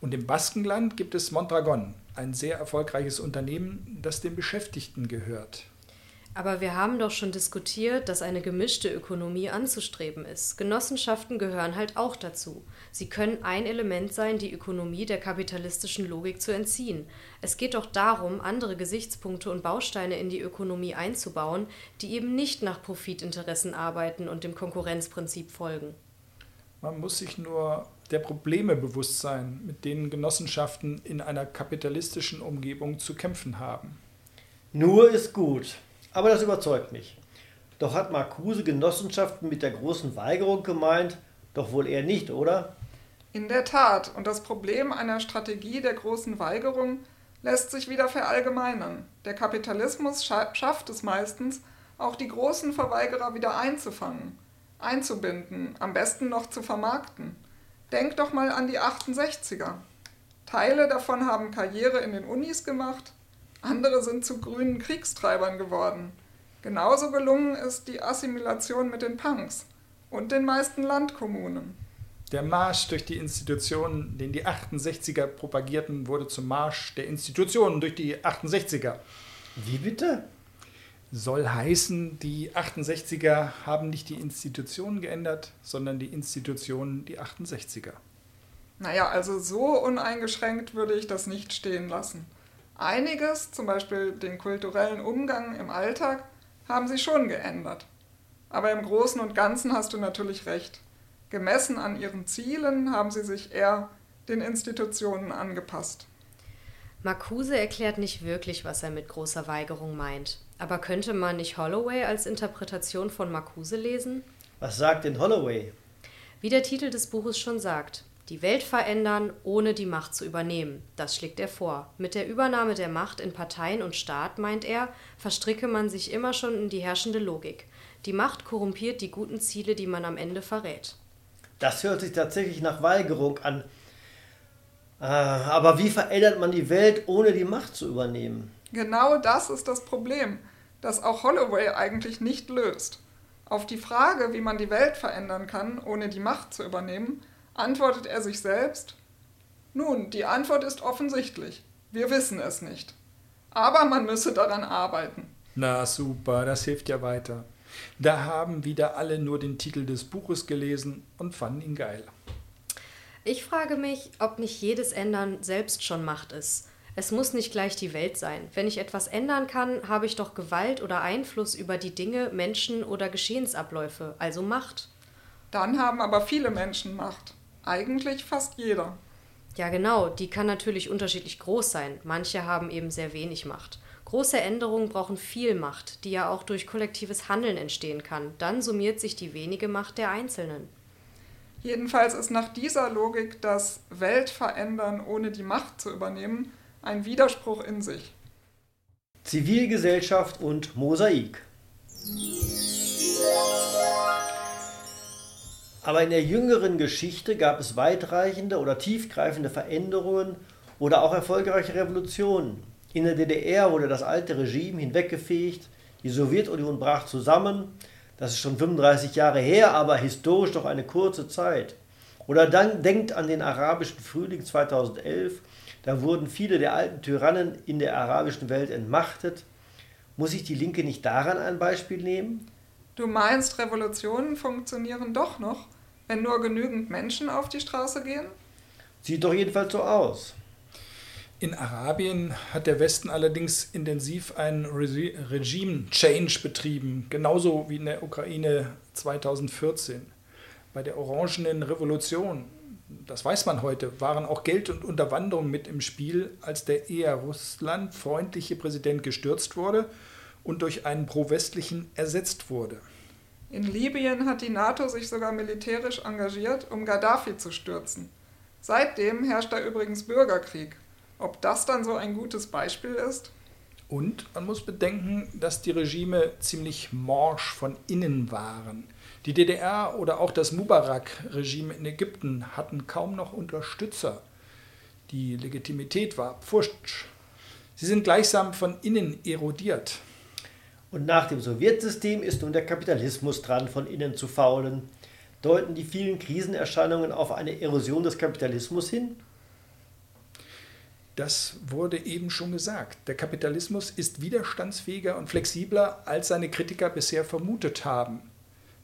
Und im Baskenland gibt es Mondragon, ein sehr erfolgreiches Unternehmen, das den Beschäftigten gehört. Aber wir haben doch schon diskutiert, dass eine gemischte Ökonomie anzustreben ist. Genossenschaften gehören halt auch dazu. Sie können ein Element sein, die Ökonomie der kapitalistischen Logik zu entziehen. Es geht doch darum, andere Gesichtspunkte und Bausteine in die Ökonomie einzubauen, die eben nicht nach Profitinteressen arbeiten und dem Konkurrenzprinzip folgen. Man muss sich nur der Probleme bewusst sein, mit denen Genossenschaften in einer kapitalistischen Umgebung zu kämpfen haben. Nur ist gut. Aber das überzeugt mich. Doch hat Marcuse Genossenschaften mit der großen Weigerung gemeint? Doch wohl eher nicht, oder? In der Tat. Und das Problem einer Strategie der großen Weigerung lässt sich wieder verallgemeinern. Der Kapitalismus schafft es meistens, auch die großen Verweigerer wieder einzufangen, einzubinden, am besten noch zu vermarkten. Denk doch mal an die 68er. Teile davon haben Karriere in den Unis gemacht, andere sind zu grünen Kriegstreibern geworden. Genauso gelungen ist die Assimilation mit den Punks und den meisten Landkommunen. Der Marsch durch die Institutionen, den die 68er propagierten, wurde zum Marsch der Institutionen durch die 68er. Wie bitte? Soll heißen, die 68er haben nicht die Institutionen geändert, sondern die Institutionen die 68er. Naja, also so uneingeschränkt würde ich das nicht stehen lassen. Einiges, zum Beispiel den kulturellen Umgang im Alltag, haben sie schon geändert. Aber im Großen und Ganzen hast du natürlich recht. Gemessen an ihren Zielen haben sie sich eher den Institutionen angepasst. Marcuse erklärt nicht wirklich, was er mit großer Weigerung meint. Aber könnte man nicht Holloway als Interpretation von Marcuse lesen? Was sagt denn Holloway? Wie der Titel des Buches schon sagt, die Welt verändern, ohne die Macht zu übernehmen. Das schlägt er vor. Mit der Übernahme der Macht in Parteien und Staat, meint er, verstricke man sich immer schon in die herrschende Logik. Die Macht korrumpiert die guten Ziele, die man am Ende verrät. Das hört sich tatsächlich nach Weigerung an. Äh, aber wie verändert man die Welt, ohne die Macht zu übernehmen? Genau das ist das Problem, das auch Holloway eigentlich nicht löst. Auf die Frage, wie man die Welt verändern kann, ohne die Macht zu übernehmen, antwortet er sich selbst, nun, die Antwort ist offensichtlich. Wir wissen es nicht. Aber man müsse daran arbeiten. Na super, das hilft ja weiter. Da haben wieder alle nur den Titel des Buches gelesen und fanden ihn geil. Ich frage mich, ob nicht jedes Ändern selbst schon Macht ist. Es muss nicht gleich die Welt sein. Wenn ich etwas ändern kann, habe ich doch Gewalt oder Einfluss über die Dinge, Menschen oder Geschehensabläufe, also Macht. Dann haben aber viele Menschen Macht. Eigentlich fast jeder. Ja, genau, die kann natürlich unterschiedlich groß sein. Manche haben eben sehr wenig Macht. Große Änderungen brauchen viel Macht, die ja auch durch kollektives Handeln entstehen kann. Dann summiert sich die wenige Macht der Einzelnen. Jedenfalls ist nach dieser Logik das Welt verändern, ohne die Macht zu übernehmen, ein Widerspruch in sich. Zivilgesellschaft und Mosaik. Aber in der jüngeren Geschichte gab es weitreichende oder tiefgreifende Veränderungen oder auch erfolgreiche Revolutionen. In der DDR wurde das alte Regime hinweggefegt, die Sowjetunion brach zusammen, das ist schon 35 Jahre her, aber historisch doch eine kurze Zeit. Oder dann denkt an den arabischen Frühling 2011, da wurden viele der alten Tyrannen in der arabischen Welt entmachtet. Muss ich die Linke nicht daran ein Beispiel nehmen? Du meinst, Revolutionen funktionieren doch noch, wenn nur genügend Menschen auf die Straße gehen? Sieht doch jedenfalls so aus. In Arabien hat der Westen allerdings intensiv einen Regime-Change betrieben, genauso wie in der Ukraine 2014. Bei der Orangenen Revolution, das weiß man heute, waren auch Geld und Unterwanderung mit im Spiel, als der eher russlandfreundliche Präsident gestürzt wurde und durch einen pro-westlichen ersetzt wurde. In Libyen hat die NATO sich sogar militärisch engagiert, um Gaddafi zu stürzen. Seitdem herrscht da übrigens Bürgerkrieg. Ob das dann so ein gutes Beispiel ist? Und man muss bedenken, dass die Regime ziemlich morsch von innen waren. Die DDR oder auch das Mubarak-Regime in Ägypten hatten kaum noch Unterstützer. Die Legitimität war pfusch. Sie sind gleichsam von innen erodiert. Und nach dem Sowjetsystem ist nun der Kapitalismus dran, von innen zu faulen. Deuten die vielen Krisenerscheinungen auf eine Erosion des Kapitalismus hin? Das wurde eben schon gesagt. Der Kapitalismus ist widerstandsfähiger und flexibler, als seine Kritiker bisher vermutet haben.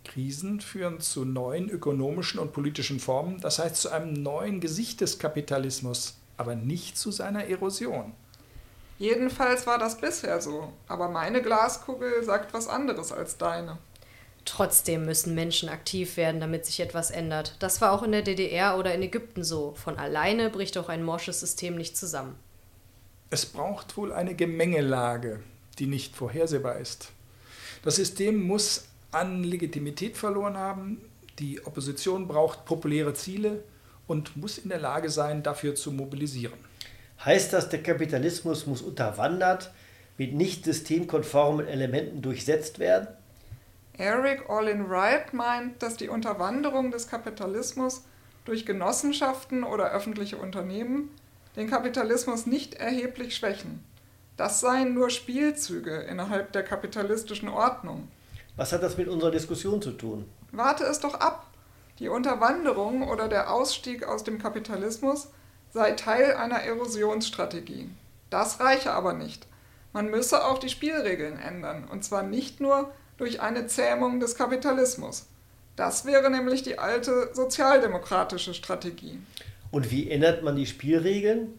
Krisen führen zu neuen ökonomischen und politischen Formen, das heißt zu einem neuen Gesicht des Kapitalismus, aber nicht zu seiner Erosion. Jedenfalls war das bisher so, aber meine Glaskugel sagt was anderes als deine. Trotzdem müssen Menschen aktiv werden, damit sich etwas ändert. Das war auch in der DDR oder in Ägypten so. Von alleine bricht auch ein morsches System nicht zusammen. Es braucht wohl eine Gemengelage, die nicht vorhersehbar ist. Das System muss an Legitimität verloren haben, die Opposition braucht populäre Ziele und muss in der Lage sein, dafür zu mobilisieren. Heißt das, der Kapitalismus muss unterwandert, mit nicht systemkonformen Elementen durchsetzt werden? Eric Olin Wright meint, dass die Unterwanderung des Kapitalismus durch Genossenschaften oder öffentliche Unternehmen den Kapitalismus nicht erheblich schwächen. Das seien nur Spielzüge innerhalb der kapitalistischen Ordnung. Was hat das mit unserer Diskussion zu tun? Warte es doch ab. Die Unterwanderung oder der Ausstieg aus dem Kapitalismus sei Teil einer Erosionsstrategie. Das reiche aber nicht. Man müsse auch die Spielregeln ändern, und zwar nicht nur durch eine Zähmung des Kapitalismus. Das wäre nämlich die alte sozialdemokratische Strategie. Und wie ändert man die Spielregeln?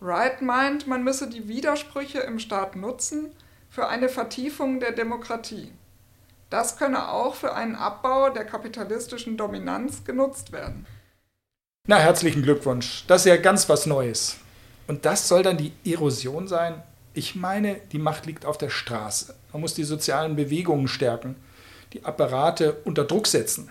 Wright meint, man müsse die Widersprüche im Staat nutzen für eine Vertiefung der Demokratie. Das könne auch für einen Abbau der kapitalistischen Dominanz genutzt werden. Na, herzlichen Glückwunsch. Das ist ja ganz was Neues. Und das soll dann die Erosion sein? Ich meine, die Macht liegt auf der Straße. Man muss die sozialen Bewegungen stärken, die Apparate unter Druck setzen.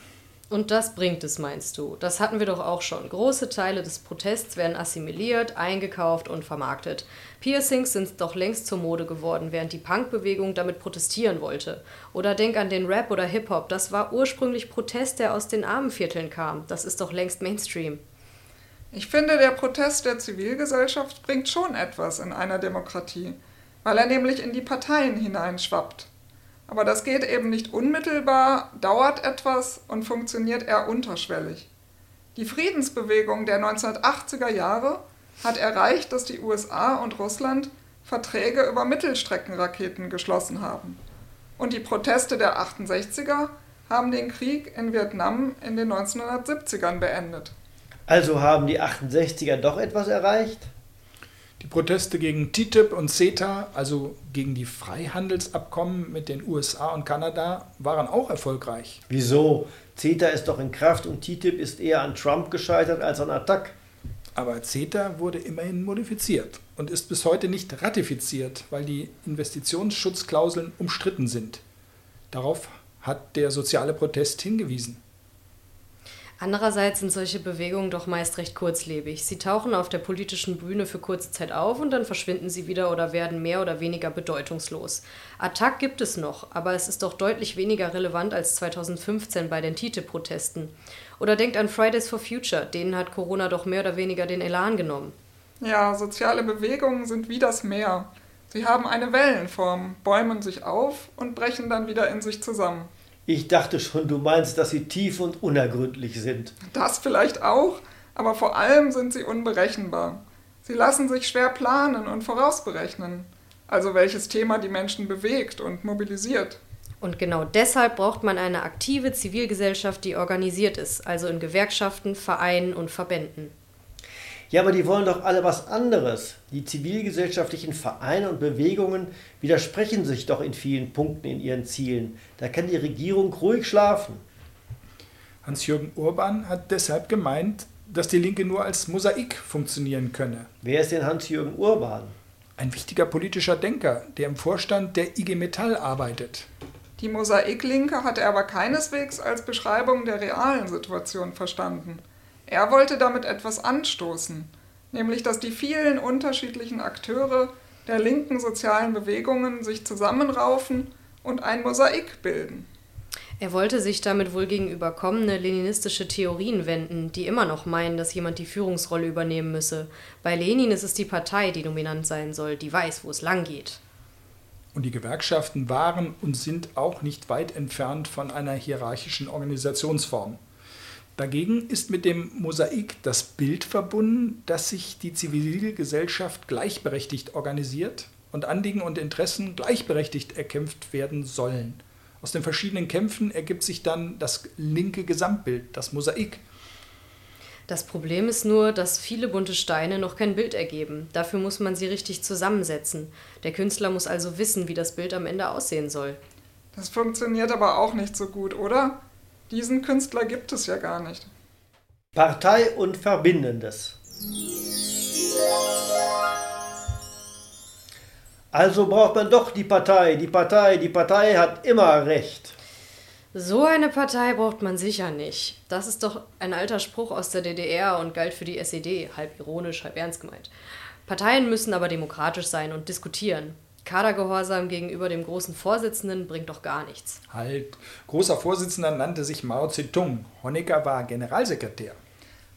Und das bringt es, meinst du? Das hatten wir doch auch schon. Große Teile des Protests werden assimiliert, eingekauft und vermarktet. Piercings sind doch längst zur Mode geworden, während die Punkbewegung damit protestieren wollte. Oder denk an den Rap oder Hip-Hop. Das war ursprünglich Protest, der aus den Armenvierteln kam. Das ist doch längst Mainstream. Ich finde, der Protest der Zivilgesellschaft bringt schon etwas in einer Demokratie, weil er nämlich in die Parteien hineinschwappt. Aber das geht eben nicht unmittelbar, dauert etwas und funktioniert eher unterschwellig. Die Friedensbewegung der 1980er Jahre hat erreicht, dass die USA und Russland Verträge über Mittelstreckenraketen geschlossen haben. Und die Proteste der 68er haben den Krieg in Vietnam in den 1970ern beendet. Also haben die 68er doch etwas erreicht? Die Proteste gegen TTIP und CETA, also gegen die Freihandelsabkommen mit den USA und Kanada, waren auch erfolgreich. Wieso? CETA ist doch in Kraft und TTIP ist eher an Trump gescheitert als an Attac. Aber CETA wurde immerhin modifiziert und ist bis heute nicht ratifiziert, weil die Investitionsschutzklauseln umstritten sind. Darauf hat der soziale Protest hingewiesen. Andererseits sind solche Bewegungen doch meist recht kurzlebig. Sie tauchen auf der politischen Bühne für kurze Zeit auf und dann verschwinden sie wieder oder werden mehr oder weniger bedeutungslos. Attac gibt es noch, aber es ist doch deutlich weniger relevant als 2015 bei den TTIP-Protesten. Oder denkt an Fridays for Future, denen hat Corona doch mehr oder weniger den Elan genommen. Ja, soziale Bewegungen sind wie das Meer. Sie haben eine Wellenform, bäumen sich auf und brechen dann wieder in sich zusammen. Ich dachte schon, du meinst, dass sie tief und unergründlich sind. Das vielleicht auch, aber vor allem sind sie unberechenbar. Sie lassen sich schwer planen und vorausberechnen. Also welches Thema die Menschen bewegt und mobilisiert. Und genau deshalb braucht man eine aktive Zivilgesellschaft, die organisiert ist, also in Gewerkschaften, Vereinen und Verbänden. Ja, aber die wollen doch alle was anderes. Die zivilgesellschaftlichen Vereine und Bewegungen widersprechen sich doch in vielen Punkten in ihren Zielen. Da kann die Regierung ruhig schlafen. Hans-Jürgen Urban hat deshalb gemeint, dass die Linke nur als Mosaik funktionieren könne. Wer ist denn Hans-Jürgen Urban? Ein wichtiger politischer Denker, der im Vorstand der IG Metall arbeitet. Die Mosaiklinke hat er aber keineswegs als Beschreibung der realen Situation verstanden. Er wollte damit etwas anstoßen, nämlich dass die vielen unterschiedlichen Akteure der linken sozialen Bewegungen sich zusammenraufen und ein Mosaik bilden. Er wollte sich damit wohl gegenüber kommende leninistische Theorien wenden, die immer noch meinen, dass jemand die Führungsrolle übernehmen müsse. Bei Lenin ist es die Partei, die dominant sein soll, die weiß, wo es lang geht. Und die Gewerkschaften waren und sind auch nicht weit entfernt von einer hierarchischen Organisationsform. Dagegen ist mit dem Mosaik das Bild verbunden, dass sich die Zivilgesellschaft gleichberechtigt organisiert und Anliegen und Interessen gleichberechtigt erkämpft werden sollen. Aus den verschiedenen Kämpfen ergibt sich dann das linke Gesamtbild, das Mosaik. Das Problem ist nur, dass viele bunte Steine noch kein Bild ergeben. Dafür muss man sie richtig zusammensetzen. Der Künstler muss also wissen, wie das Bild am Ende aussehen soll. Das funktioniert aber auch nicht so gut, oder? Diesen Künstler gibt es ja gar nicht. Partei und Verbindendes. Also braucht man doch die Partei. Die Partei, die Partei hat immer recht. So eine Partei braucht man sicher nicht. Das ist doch ein alter Spruch aus der DDR und galt für die SED, halb ironisch, halb ernst gemeint. Parteien müssen aber demokratisch sein und diskutieren. Kadergehorsam gegenüber dem großen Vorsitzenden bringt doch gar nichts. Halt, großer Vorsitzender nannte sich Mao Zedong. Honecker war Generalsekretär.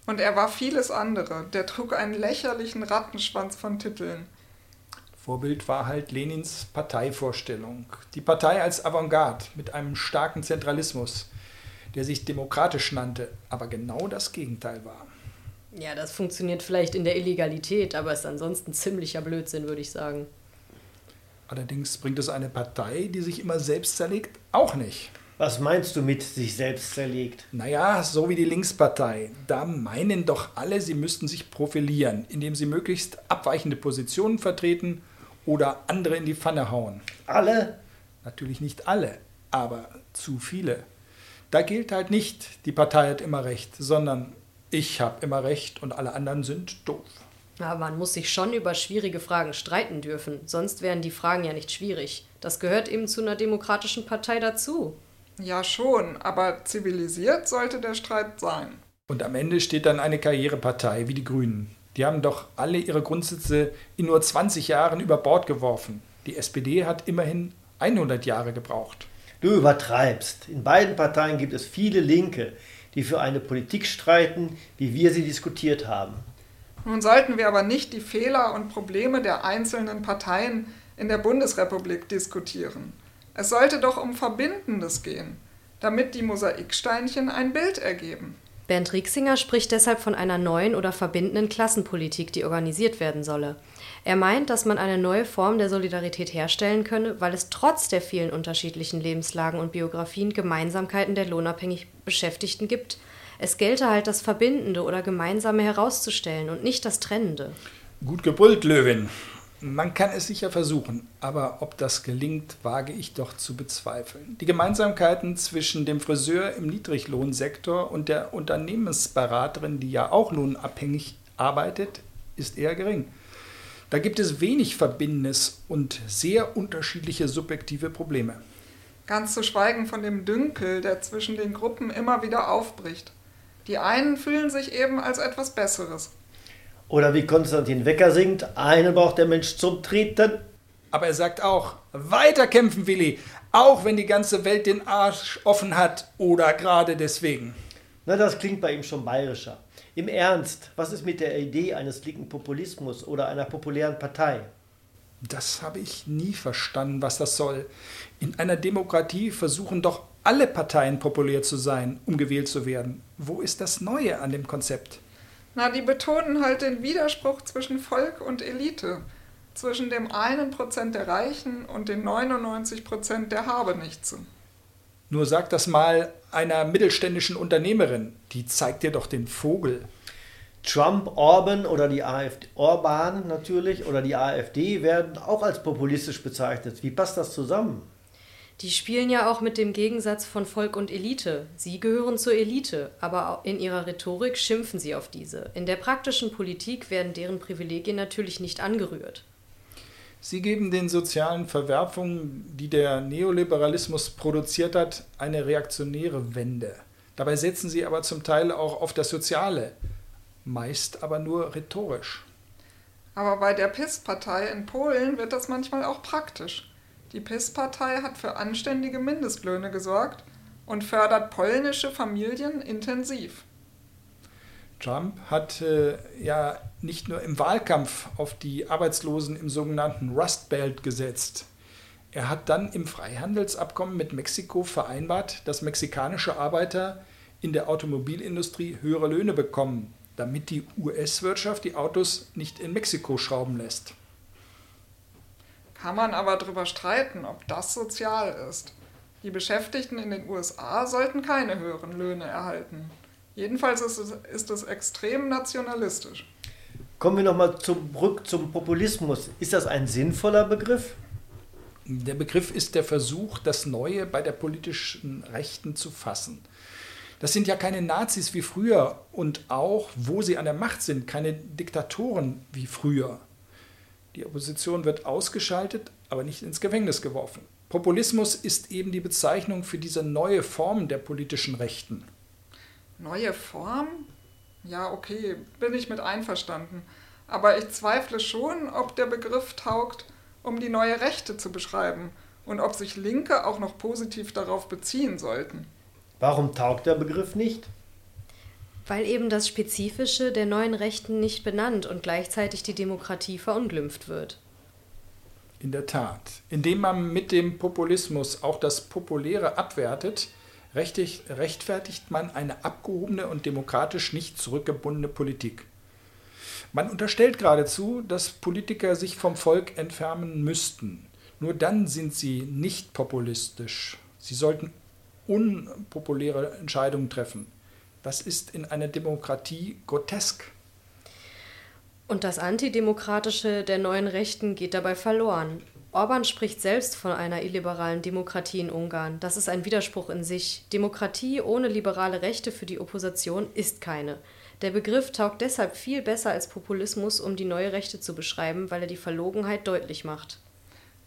Und er war vieles andere. Der trug einen lächerlichen Rattenschwanz von Titeln. Vorbild war halt Lenins Parteivorstellung. Die Partei als Avantgarde mit einem starken Zentralismus, der sich demokratisch nannte, aber genau das Gegenteil war. Ja, das funktioniert vielleicht in der Illegalität, aber ist ansonsten ziemlicher Blödsinn, würde ich sagen. Allerdings bringt es eine Partei, die sich immer selbst zerlegt, auch nicht. Was meinst du mit sich selbst zerlegt? Naja, so wie die Linkspartei. Da meinen doch alle, sie müssten sich profilieren, indem sie möglichst abweichende Positionen vertreten oder andere in die Pfanne hauen. Alle? Natürlich nicht alle, aber zu viele. Da gilt halt nicht, die Partei hat immer recht, sondern ich habe immer recht und alle anderen sind doof. Aber man muss sich schon über schwierige Fragen streiten dürfen, sonst wären die Fragen ja nicht schwierig. Das gehört eben zu einer demokratischen Partei dazu. Ja schon, aber zivilisiert sollte der Streit sein. Und am Ende steht dann eine Karrierepartei wie die Grünen. Die haben doch alle ihre Grundsätze in nur 20 Jahren über Bord geworfen. Die SPD hat immerhin 100 Jahre gebraucht. Du übertreibst. In beiden Parteien gibt es viele Linke, die für eine Politik streiten, wie wir sie diskutiert haben. Nun sollten wir aber nicht die Fehler und Probleme der einzelnen Parteien in der Bundesrepublik diskutieren. Es sollte doch um Verbindendes gehen, damit die Mosaiksteinchen ein Bild ergeben. Bernd Rieksinger spricht deshalb von einer neuen oder verbindenden Klassenpolitik, die organisiert werden solle. Er meint, dass man eine neue Form der Solidarität herstellen könne, weil es trotz der vielen unterschiedlichen Lebenslagen und Biografien Gemeinsamkeiten der lohnabhängig Beschäftigten gibt. Es gelte halt das Verbindende oder Gemeinsame herauszustellen und nicht das Trennende. Gut gebrüllt, Löwin. Man kann es sicher versuchen, aber ob das gelingt, wage ich doch zu bezweifeln. Die Gemeinsamkeiten zwischen dem Friseur im Niedriglohnsektor und der Unternehmensberaterin, die ja auch lohnabhängig arbeitet, ist eher gering. Da gibt es wenig Verbindendes und sehr unterschiedliche subjektive Probleme. Ganz zu schweigen von dem Dünkel, der zwischen den Gruppen immer wieder aufbricht. Die einen fühlen sich eben als etwas Besseres, oder wie Konstantin Wecker singt, einen braucht der Mensch zum Treten. Aber er sagt auch, weiterkämpfen, Willi, auch wenn die ganze Welt den Arsch offen hat oder gerade deswegen. Na, das klingt bei ihm schon bayerischer. Im Ernst, was ist mit der Idee eines linken Populismus oder einer populären Partei? Das habe ich nie verstanden, was das soll. In einer Demokratie versuchen doch alle Parteien populär zu sein, um gewählt zu werden. Wo ist das Neue an dem Konzept? Na, die betonen halt den Widerspruch zwischen Volk und Elite, zwischen dem einen Prozent der Reichen und den 99 Prozent der Habenichtse. Nur sag das mal einer mittelständischen Unternehmerin, die zeigt dir doch den Vogel. Trump, Orban oder die AfD, Orban natürlich oder die AfD werden auch als populistisch bezeichnet. Wie passt das zusammen? Die spielen ja auch mit dem Gegensatz von Volk und Elite. Sie gehören zur Elite, aber in ihrer Rhetorik schimpfen sie auf diese. In der praktischen Politik werden deren Privilegien natürlich nicht angerührt. Sie geben den sozialen Verwerfungen, die der Neoliberalismus produziert hat, eine reaktionäre Wende. Dabei setzen sie aber zum Teil auch auf das Soziale, meist aber nur rhetorisch. Aber bei der PIS-Partei in Polen wird das manchmal auch praktisch. Die PIS-Partei hat für anständige Mindestlöhne gesorgt und fördert polnische Familien intensiv. Trump hat äh, ja nicht nur im Wahlkampf auf die Arbeitslosen im sogenannten Rust Belt gesetzt. Er hat dann im Freihandelsabkommen mit Mexiko vereinbart, dass mexikanische Arbeiter in der Automobilindustrie höhere Löhne bekommen, damit die US-Wirtschaft die Autos nicht in Mexiko schrauben lässt. Kann man aber darüber streiten, ob das sozial ist. Die Beschäftigten in den USA sollten keine höheren Löhne erhalten. Jedenfalls ist es, ist es extrem nationalistisch. Kommen wir nochmal zurück zum Populismus. Ist das ein sinnvoller Begriff? Der Begriff ist der Versuch, das Neue bei der politischen Rechten zu fassen. Das sind ja keine Nazis wie früher und auch, wo sie an der Macht sind, keine Diktatoren wie früher. Die Opposition wird ausgeschaltet, aber nicht ins Gefängnis geworfen. Populismus ist eben die Bezeichnung für diese neue Form der politischen Rechten. Neue Form? Ja, okay, bin ich mit einverstanden. aber ich zweifle schon, ob der Begriff taugt, um die neue Rechte zu beschreiben und ob sich Linke auch noch positiv darauf beziehen sollten. Warum taugt der Begriff nicht? Weil eben das Spezifische der neuen Rechten nicht benannt und gleichzeitig die Demokratie verunglimpft wird. In der Tat. Indem man mit dem Populismus auch das Populäre abwertet, rechtfertigt man eine abgehobene und demokratisch nicht zurückgebundene Politik. Man unterstellt geradezu, dass Politiker sich vom Volk entfernen müssten. Nur dann sind sie nicht populistisch. Sie sollten unpopuläre Entscheidungen treffen. Das ist in einer Demokratie grotesk. Und das Antidemokratische der neuen Rechten geht dabei verloren. Orban spricht selbst von einer illiberalen Demokratie in Ungarn. Das ist ein Widerspruch in sich. Demokratie ohne liberale Rechte für die Opposition ist keine. Der Begriff taugt deshalb viel besser als Populismus, um die neue Rechte zu beschreiben, weil er die Verlogenheit deutlich macht.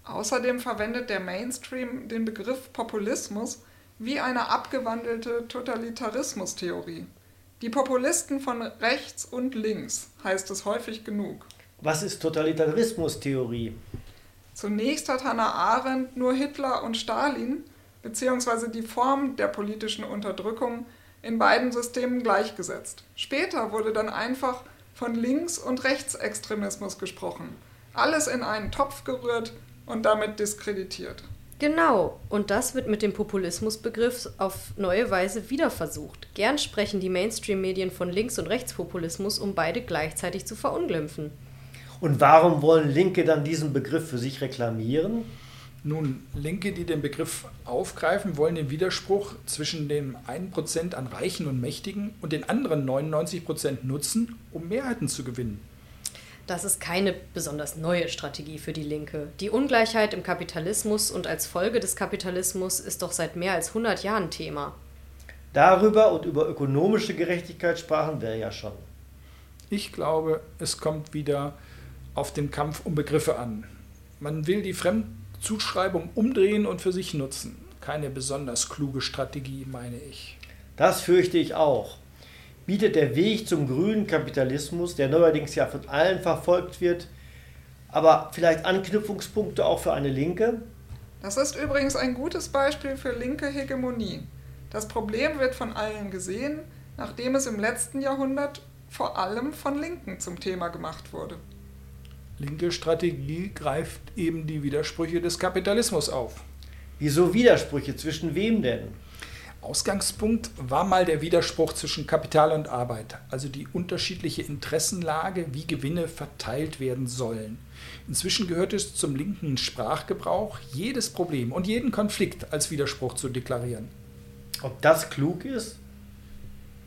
Außerdem verwendet der Mainstream den Begriff Populismus wie eine abgewandelte Totalitarismustheorie. Die Populisten von rechts und links heißt es häufig genug. Was ist Totalitarismustheorie? Zunächst hat Hannah Arendt nur Hitler und Stalin bzw. die Form der politischen Unterdrückung in beiden Systemen gleichgesetzt. Später wurde dann einfach von Links- und Rechtsextremismus gesprochen. Alles in einen Topf gerührt und damit diskreditiert. Genau, und das wird mit dem Populismusbegriff auf neue Weise wieder versucht. Gern sprechen die Mainstream-Medien von Links- und Rechtspopulismus, um beide gleichzeitig zu verunglimpfen. Und warum wollen Linke dann diesen Begriff für sich reklamieren? Nun, Linke, die den Begriff aufgreifen, wollen den Widerspruch zwischen dem 1% an Reichen und Mächtigen und den anderen 99% nutzen, um Mehrheiten zu gewinnen. Das ist keine besonders neue Strategie für die Linke. Die Ungleichheit im Kapitalismus und als Folge des Kapitalismus ist doch seit mehr als 100 Jahren Thema. Darüber und über ökonomische Gerechtigkeit sprachen wir ja schon. Ich glaube, es kommt wieder auf den Kampf um Begriffe an. Man will die Fremdzuschreibung umdrehen und für sich nutzen. Keine besonders kluge Strategie, meine ich. Das fürchte ich auch bietet der Weg zum grünen Kapitalismus, der neuerdings ja von allen verfolgt wird, aber vielleicht Anknüpfungspunkte auch für eine Linke? Das ist übrigens ein gutes Beispiel für linke Hegemonie. Das Problem wird von allen gesehen, nachdem es im letzten Jahrhundert vor allem von Linken zum Thema gemacht wurde. Linke Strategie greift eben die Widersprüche des Kapitalismus auf. Wieso Widersprüche? Zwischen wem denn? Ausgangspunkt war mal der Widerspruch zwischen Kapital und Arbeit, also die unterschiedliche Interessenlage, wie Gewinne verteilt werden sollen. Inzwischen gehört es zum linken Sprachgebrauch, jedes Problem und jeden Konflikt als Widerspruch zu deklarieren. Ob das klug ist?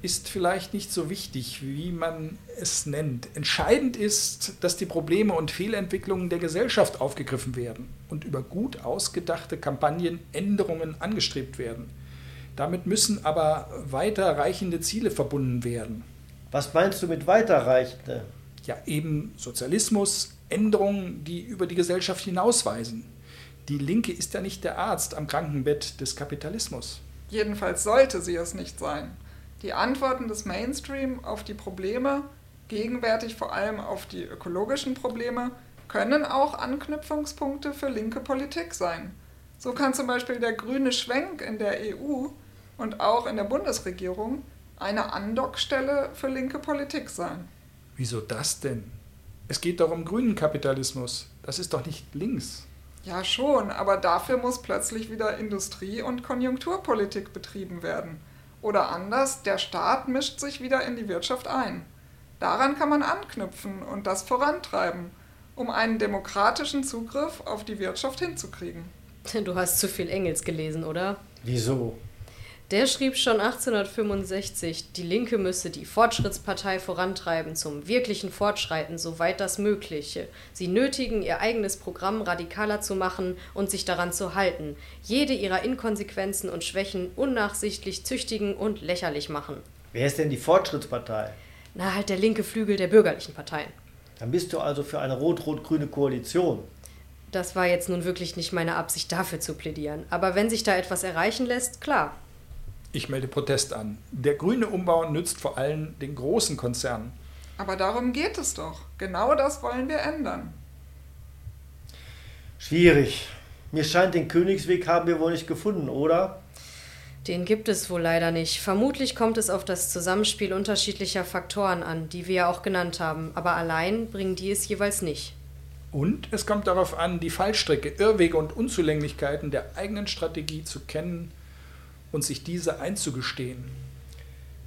Ist vielleicht nicht so wichtig, wie man es nennt. Entscheidend ist, dass die Probleme und Fehlentwicklungen der Gesellschaft aufgegriffen werden und über gut ausgedachte Kampagnen Änderungen angestrebt werden. Damit müssen aber weiterreichende Ziele verbunden werden. Was meinst du mit weiterreichende? Ja, eben Sozialismus, Änderungen, die über die Gesellschaft hinausweisen. Die Linke ist ja nicht der Arzt am Krankenbett des Kapitalismus. Jedenfalls sollte sie es nicht sein. Die Antworten des Mainstream auf die Probleme, gegenwärtig vor allem auf die ökologischen Probleme, können auch Anknüpfungspunkte für linke Politik sein. So kann zum Beispiel der grüne Schwenk in der EU und auch in der Bundesregierung eine Andockstelle für linke Politik sein. Wieso das denn? Es geht doch um grünen Kapitalismus. Das ist doch nicht links. Ja schon, aber dafür muss plötzlich wieder Industrie- und Konjunkturpolitik betrieben werden. Oder anders, der Staat mischt sich wieder in die Wirtschaft ein. Daran kann man anknüpfen und das vorantreiben, um einen demokratischen Zugriff auf die Wirtschaft hinzukriegen. Du hast zu viel Engels gelesen, oder? Wieso? Der schrieb schon 1865, die Linke müsse die Fortschrittspartei vorantreiben zum wirklichen Fortschreiten, soweit das Mögliche. Sie nötigen, ihr eigenes Programm radikaler zu machen und sich daran zu halten, jede ihrer Inkonsequenzen und Schwächen unnachsichtlich züchtigen und lächerlich machen. Wer ist denn die Fortschrittspartei? Na, halt der linke Flügel der bürgerlichen Parteien. Dann bist du also für eine rot-rot-grüne Koalition. Das war jetzt nun wirklich nicht meine Absicht, dafür zu plädieren. Aber wenn sich da etwas erreichen lässt, klar. Ich melde Protest an. Der grüne Umbau nützt vor allem den großen Konzernen. Aber darum geht es doch. Genau das wollen wir ändern. Schwierig. Mir scheint, den Königsweg haben wir wohl nicht gefunden, oder? Den gibt es wohl leider nicht. Vermutlich kommt es auf das Zusammenspiel unterschiedlicher Faktoren an, die wir ja auch genannt haben, aber allein bringen die es jeweils nicht. Und es kommt darauf an, die Fallstricke, Irrwege und Unzulänglichkeiten der eigenen Strategie zu kennen und sich diese einzugestehen.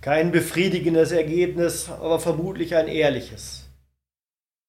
Kein befriedigendes Ergebnis, aber vermutlich ein ehrliches.